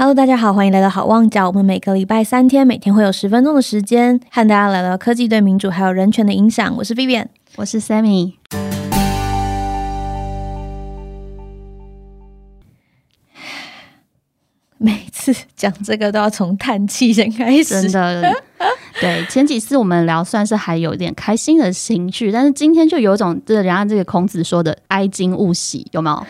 Hello，大家好，欢迎来到好望角。我们每个礼拜三天，每天会有十分钟的时间，和大家聊聊科技对民主还有人权的影响。我是 Vivian，我是 Sammy。每次讲这个都要从叹气先开始，真的。对，前几次我们聊算是还有点开心的情绪，但是今天就有种这人家这个孔子说的“哀今勿喜”，有没有？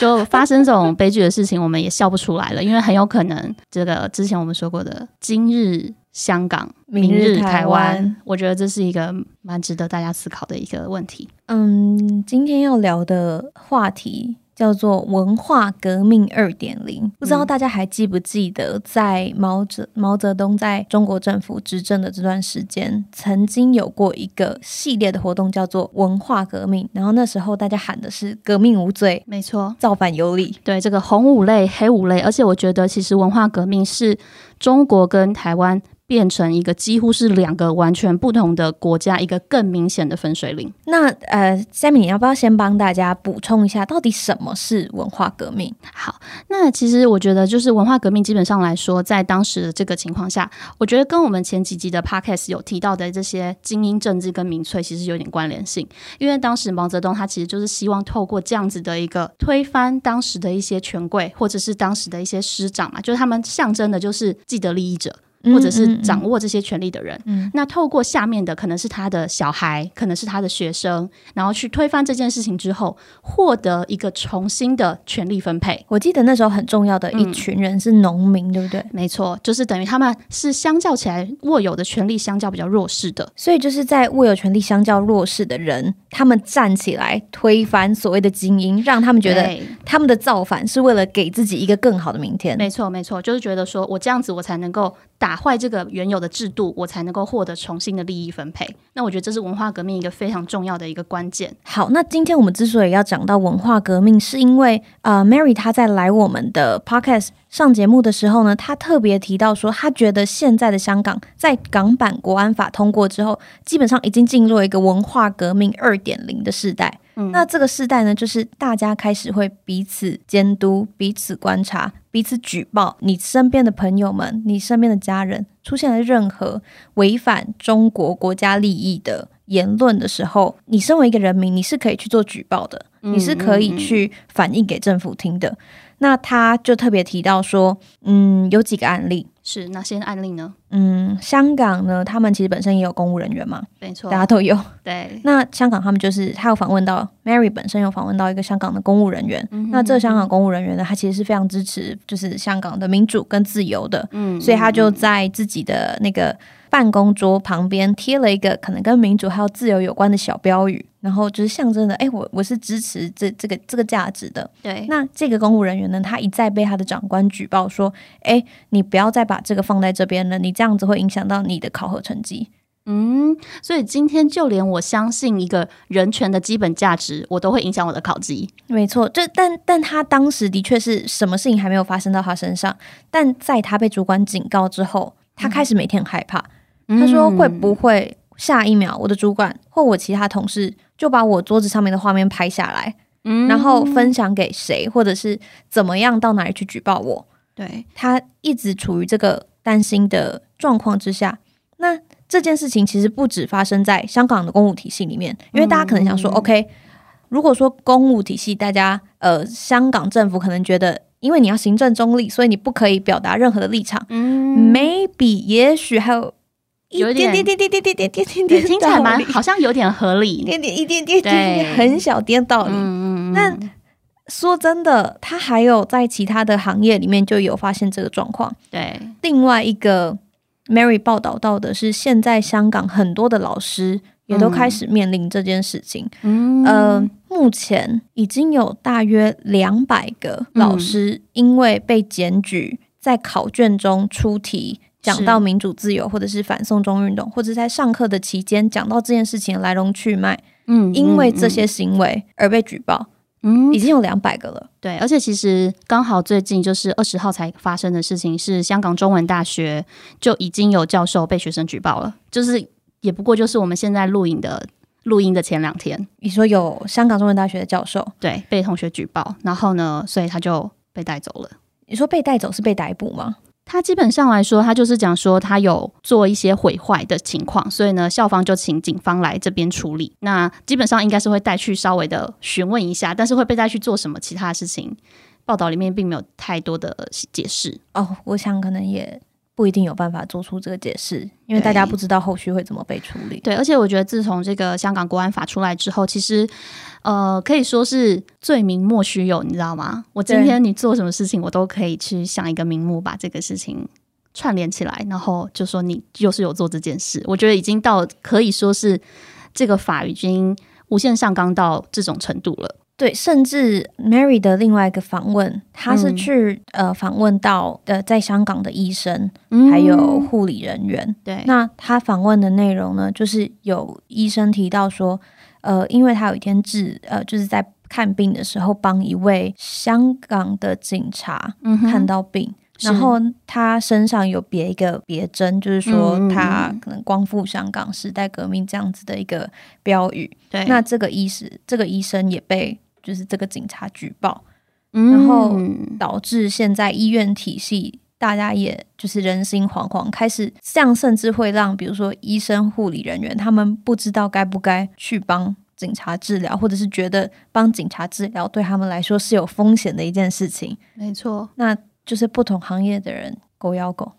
就发生这种悲剧的事情，我们也笑不出来了，因为很有可能这个之前我们说过的“今日香港，明日台湾”，我觉得这是一个蛮值得大家思考的一个问题。嗯，今天要聊的话题。叫做文化革命二点零，不知道大家还记不记得，在毛泽毛泽东在中国政府执政的这段时间，曾经有过一个系列的活动，叫做文化革命。然后那时候大家喊的是“革命无罪”，没错，造反有理。对，这个红五类、黑五类，而且我觉得其实文化革命是中国跟台湾。变成一个几乎是两个完全不同的国家，一个更明显的分水岭。那呃，Sammy，你要不要先帮大家补充一下，到底什么是文化革命？好，那其实我觉得，就是文化革命基本上来说，在当时的这个情况下，我觉得跟我们前几集的 Podcast 有提到的这些精英政治跟民粹其实有点关联性。因为当时毛泽东他其实就是希望透过这样子的一个推翻当时的一些权贵，或者是当时的一些师长嘛，就是他们象征的就是既得利益者。或者是掌握这些权利的人，那透过下面的可能是他的小孩，可能是他的学生，然后去推翻这件事情之后，获得一个重新的权利分配。我记得那时候很重要的一群人是农民，对不对？没错，就是等于他们是相较起来握有的权利相较比较弱势的，所以就是在握有权利相较弱势的人，他们站起来推翻所谓的精英，让他们觉得他们的造反是为了给自己一个更好的明天。没错，没错，就是觉得说我这样子我才能够。打坏这个原有的制度，我才能够获得重新的利益分配。那我觉得这是文化革命一个非常重要的一个关键。好，那今天我们之所以要讲到文化革命，是因为呃，Mary 她在来我们的 Podcast 上节目的时候呢，她特别提到说，她觉得现在的香港在港版国安法通过之后，基本上已经进入了一个文化革命二点零的时代。那这个时代呢，就是大家开始会彼此监督、彼此观察、彼此举报。你身边的朋友们、你身边的家人出现了任何违反中国国家利益的言论的时候，你身为一个人民，你是可以去做举报的，你是可以去反映给政府听的。那他就特别提到说，嗯，有几个案例。是哪些案例呢？嗯，香港呢，他们其实本身也有公务人员嘛，没错，大家都有。对，那香港他们就是他有访问到 Mary 本身有访问到一个香港的公务人员，那这香港公务人员呢，他其实是非常支持就是香港的民主跟自由的，嗯，所以他就在自己的那个。办公桌旁边贴了一个可能跟民主还有自由有关的小标语，然后就是象征的，哎，我我是支持这这个这个价值的。对，那这个公务人员呢，他一再被他的长官举报说，哎，你不要再把这个放在这边了，你这样子会影响到你的考核成绩。嗯，所以今天就连我相信一个人权的基本价值，我都会影响我的考级。没错，就但但他当时的确是什么事情还没有发生到他身上，但在他被主管警告之后，他开始每天害怕。他说：“会不会下一秒，我的主管或我其他同事就把我桌子上面的画面拍下来，然后分享给谁，或者是怎么样到哪里去举报我？”对他一直处于这个担心的状况之下。那这件事情其实不止发生在香港的公务体系里面，因为大家可能想说：“OK，如果说公务体系，大家呃，香港政府可能觉得，因为你要行政中立，所以你不可以表达任何的立场。嗯 ”Maybe，也许还有。有点点点点点点点点点点，听起来蛮好像有点合理，点点一点点点很小点道理。那说真的，他还有在其他的行业里面就有发现这个状况。对，另外一个 Mary 报道到的是，现在香港很多的老师也都开始面临这件事情。嗯，呃，目前已经有大约两百个老师因为被检举在考卷中出题。讲到民主自由，或者是反送中运动，或者在上课的期间讲到这件事情来龙去脉，嗯，因为这些行为而被举报，嗯，已经有两百个了。对，而且其实刚好最近就是二十号才发生的事情，是香港中文大学就已经有教授被学生举报了，就是也不过就是我们现在录影的录音的前两天，你说有香港中文大学的教授对被同学举报，然后呢，所以他就被带走了。你说被带走是被逮捕吗？他基本上来说，他就是讲说他有做一些毁坏的情况，所以呢，校方就请警方来这边处理。那基本上应该是会带去稍微的询问一下，但是会被带去做什么其他事情，报道里面并没有太多的解释。哦，我想可能也不一定有办法做出这个解释，因为大家不知道后续会怎么被处理。对，而且我觉得自从这个香港国安法出来之后，其实。呃，可以说是罪名莫须有，你知道吗？我今天你做什么事情，我都可以去想一个名目，把这个事情串联起来，然后就说你就是有做这件事。我觉得已经到可以说是这个法已经无限上纲到这种程度了。对，甚至 Mary 的另外一个访问，他是去呃访问到呃在香港的医生还有护理人员。对，那他访问的内容呢，就是有医生提到说。呃，因为他有一天治呃，就是在看病的时候，帮一位香港的警察看到病，然后他身上有别一个别针，就是说他可能光复香港时代革命这样子的一个标语。对，那这个医师，这个医生也被就是这个警察举报，然后导致现在医院体系。大家也就是人心惶惶，开始这样，甚至会让比如说医生、护理人员，他们不知道该不该去帮警察治疗，或者是觉得帮警察治疗对他们来说是有风险的一件事情。没错，那就是不同行业的人狗咬狗。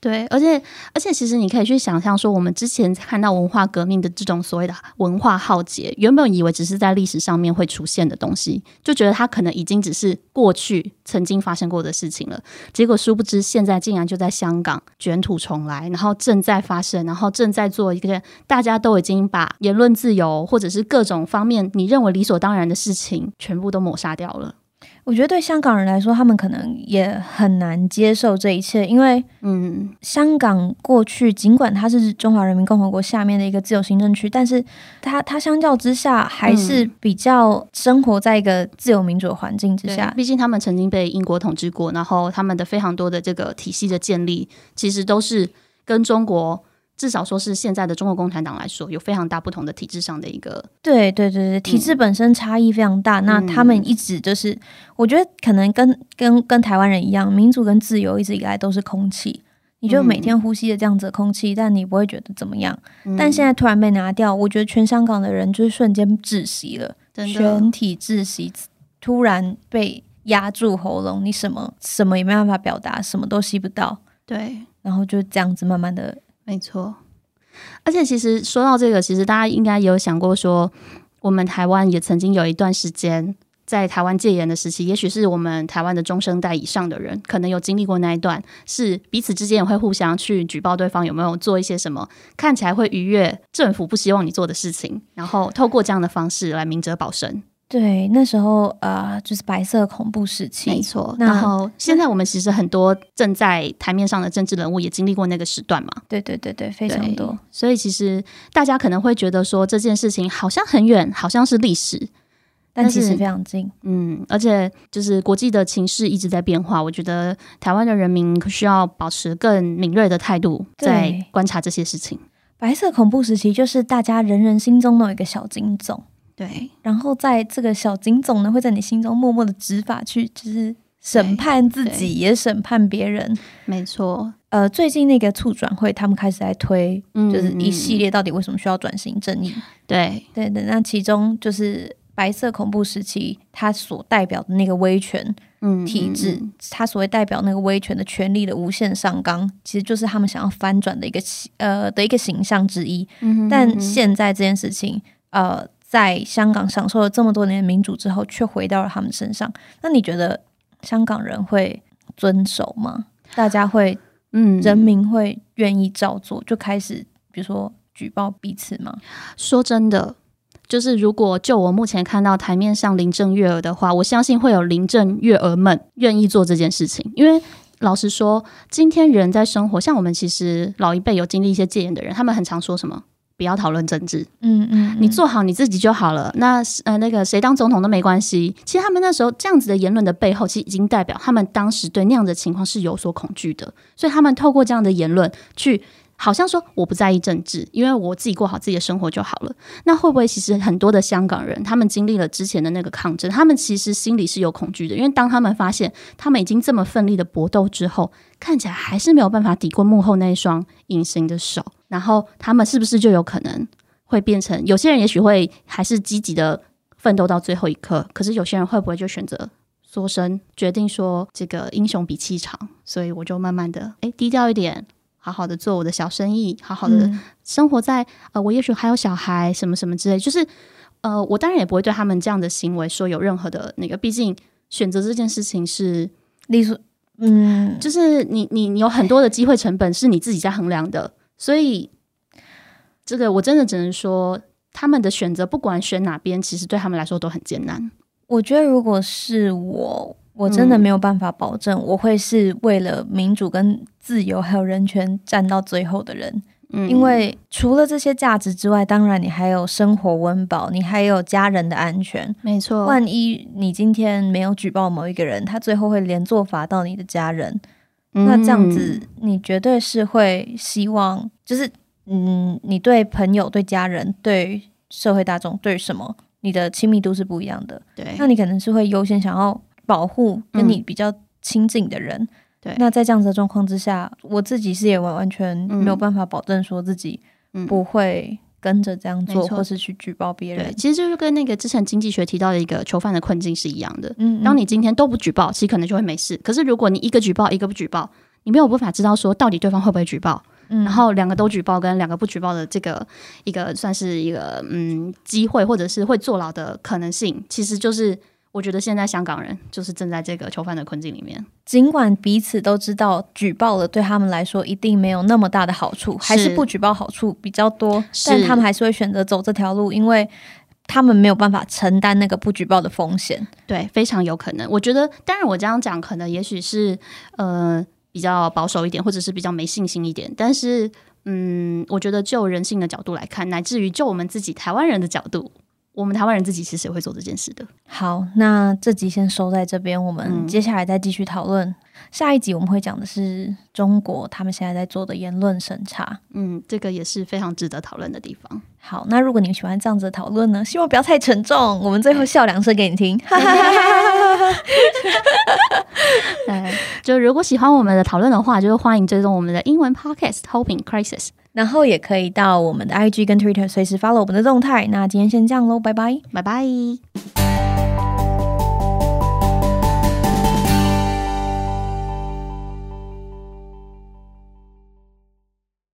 对，而且而且，其实你可以去想象说，我们之前看到文化革命的这种所谓的文化浩劫，原本以为只是在历史上面会出现的东西，就觉得它可能已经只是过去曾经发生过的事情了。结果殊不知，现在竟然就在香港卷土重来，然后正在发生，然后正在做一个大家都已经把言论自由或者是各种方面你认为理所当然的事情，全部都抹杀掉了。我觉得对香港人来说，他们可能也很难接受这一切，因为，嗯，香港过去尽管它是中华人民共和国下面的一个自由行政区，但是它它相较之下还是比较生活在一个自由民主的环境之下。毕竟他们曾经被英国统治过，然后他们的非常多的这个体系的建立，其实都是跟中国。至少说是现在的中国共产党来说，有非常大不同的体制上的一个对对对对，体制本身差异非常大。那他们一直就是，我觉得可能跟跟跟台湾人一样，民主跟自由一直以来都是空气，你就每天呼吸的这样子的空气，但你不会觉得怎么样。但现在突然被拿掉，我觉得全香港的人就是瞬间窒息了，全体窒息，突然被压住喉咙，你什么什么也没办法表达，什么都吸不到。对，然后就这样子慢慢的。没错，而且其实说到这个，其实大家应该有想过，说我们台湾也曾经有一段时间在台湾戒严的时期，也许是我们台湾的中生代以上的人，可能有经历过那一段，是彼此之间也会互相去举报对方有没有做一些什么看起来会逾越政府不希望你做的事情，然后透过这样的方式来明哲保身。对，那时候呃，就是白色恐怖时期，没错。然后现在我们其实很多正在台面上的政治人物也经历过那个时段嘛。对对对对，非常多。所以其实大家可能会觉得说这件事情好像很远，好像是历史，但其实非常近。嗯，而且就是国际的情势一直在变化，我觉得台湾的人民需要保持更敏锐的态度，在观察这些事情。白色恐怖时期就是大家人人心中都有一个小警总。对，然后在这个小警总呢，会在你心中默默的执法，去就是审判自己，也审判别人。没错，呃，最近那个促转会，他们开始在推，就是一系列到底为什么需要转型正义？对，对的。那其中就是白色恐怖时期，它所代表的那个威权体制，它所谓代表那个威权的权力的无限上纲，其实就是他们想要翻转的一个呃的一个形象之一。但现在这件事情，呃。在香港享受了这么多年的民主之后，却回到了他们身上。那你觉得香港人会遵守吗？大家会，嗯，人民会愿意照做，就开始比如说举报彼此吗？说真的，就是如果就我目前看到台面上林郑月娥的话，我相信会有林郑月娥们愿意做这件事情。因为老实说，今天人在生活，像我们其实老一辈有经历一些戒严的人，他们很常说什么？不要讨论政治，嗯嗯，你做好你自己就好了。那呃，那个谁当总统都没关系。其实他们那时候这样子的言论的背后，其实已经代表他们当时对那样的情况是有所恐惧的。所以他们透过这样的言论去好像说我不在意政治，因为我自己过好自己的生活就好了。那会不会其实很多的香港人，他们经历了之前的那个抗争，他们其实心里是有恐惧的，因为当他们发现他们已经这么奋力的搏斗之后，看起来还是没有办法抵过幕后那一双隐形的手，然后他们是不是就有可能会变成有些人也许会还是积极的奋斗到最后一刻，可是有些人会不会就选择？缩身，决定说这个英雄比气场，所以我就慢慢的哎低调一点，好好的做我的小生意，好好的生活在呃，我也许还有小孩什么什么之类，就是呃，我当然也不会对他们这样的行为说有任何的那个，毕竟选择这件事情是，例如嗯，就是你你你有很多的机会成本是你自己在衡量的，所以这个我真的只能说，他们的选择不管选哪边，其实对他们来说都很艰难。我觉得，如果是我，我真的没有办法保证我会是为了民主、跟自由还有人权站到最后的人。嗯，因为除了这些价值之外，当然你还有生活温饱，你还有家人的安全。没错，万一你今天没有举报某一个人，他最后会连坐罚到你的家人，那这样子你绝对是会希望，就是嗯，你对朋友、对家人、对社会大众、对什么？你的亲密度是不一样的，对，那你可能是会优先想要保护跟你比较亲近的人，对。那在这样子的状况之下，我自己是也完完全没有办法保证说自己不会跟着这样做，或是去举报别人。其实就是跟那个之前经济学提到的一个囚犯的困境是一样的。嗯，当你今天都不举报，其实可能就会没事。可是如果你一个举报，一个不举报，你没有办法知道说到底对方会不会举报。然后两个都举报跟两个不举报的这个一个算是一个嗯机会或者是会坐牢的可能性，其实就是我觉得现在香港人就是正在这个囚犯的困境里面。尽管彼此都知道举报了对他们来说一定没有那么大的好处，还是不举报好处比较多，但他们还是会选择走这条路，因为他们没有办法承担那个不举报的风险。对，非常有可能。我觉得，当然我这样讲，可能也许是呃。比较保守一点，或者是比较没信心一点，但是，嗯，我觉得就人性的角度来看，乃至于就我们自己台湾人的角度，我们台湾人自己其实也会做这件事的。好，那这集先收在这边，我们接下来再继续讨论。下一集我们会讲的是中国他们现在在做的言论审查，嗯，这个也是非常值得讨论的地方。好，那如果你喜欢这样子的讨论呢，希望不要太沉重，我们最后笑两声给你听。哎，就如果喜欢我们的讨论的话，就是欢迎追踪我们的英文 podcast Hoping Crisis，然后也可以到我们的 IG 跟 Twitter 随时 follow 我们的动态。那今天先这样喽，拜拜，拜拜。